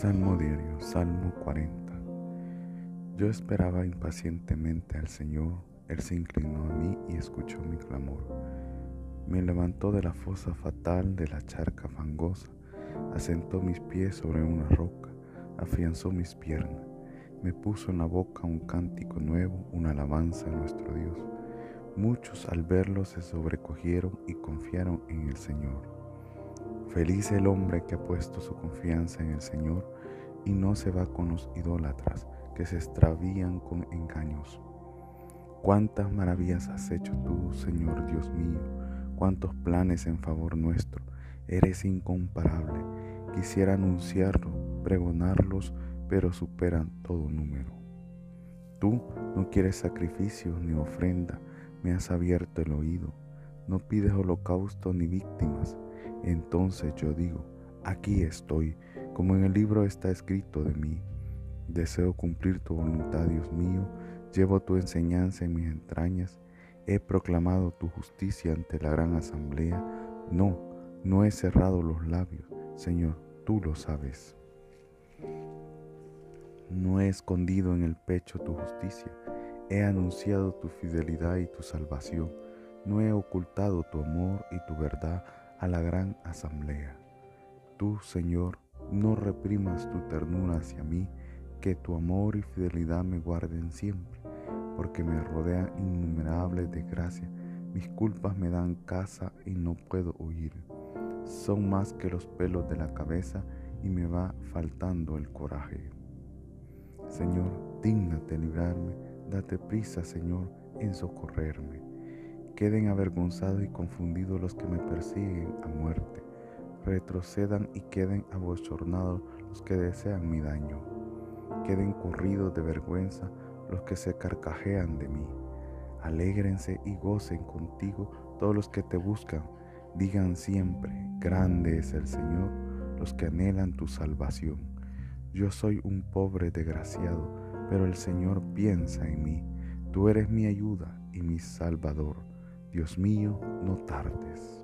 Salmo diario, Salmo 40. Yo esperaba impacientemente al Señor, Él se inclinó a mí y escuchó mi clamor. Me levantó de la fosa fatal de la charca fangosa, asentó mis pies sobre una roca, afianzó mis piernas, me puso en la boca un cántico nuevo, una alabanza a nuestro Dios. Muchos al verlo se sobrecogieron y confiaron en el Señor. Feliz el hombre que ha puesto su confianza en el Señor y no se va con los idólatras que se extravían con engaños. Cuántas maravillas has hecho tú, Señor Dios mío, cuántos planes en favor nuestro. Eres incomparable. Quisiera anunciarlo, pregonarlos, pero superan todo número. Tú no quieres sacrificios ni ofrenda, me has abierto el oído. No pides holocausto ni víctimas entonces yo digo, aquí estoy, como en el libro está escrito de mí. Deseo cumplir tu voluntad, Dios mío, llevo tu enseñanza en mis entrañas, he proclamado tu justicia ante la gran asamblea. No, no he cerrado los labios, Señor, tú lo sabes. No he escondido en el pecho tu justicia, he anunciado tu fidelidad y tu salvación, no he ocultado tu amor y tu verdad a la gran asamblea. Tú, Señor, no reprimas tu ternura hacia mí, que tu amor y fidelidad me guarden siempre, porque me rodean innumerables desgracias, mis culpas me dan casa y no puedo huir. Son más que los pelos de la cabeza y me va faltando el coraje. Señor, dígnate librarme, date prisa, Señor, en socorrerme. Queden avergonzados y confundidos los que me persiguen a muerte. Retrocedan y queden abochornados los que desean mi daño. Queden corridos de vergüenza los que se carcajean de mí. Alégrense y gocen contigo todos los que te buscan. Digan siempre, grande es el Señor, los que anhelan tu salvación. Yo soy un pobre desgraciado, pero el Señor piensa en mí. Tú eres mi ayuda y mi salvador. Dios mío, no tardes.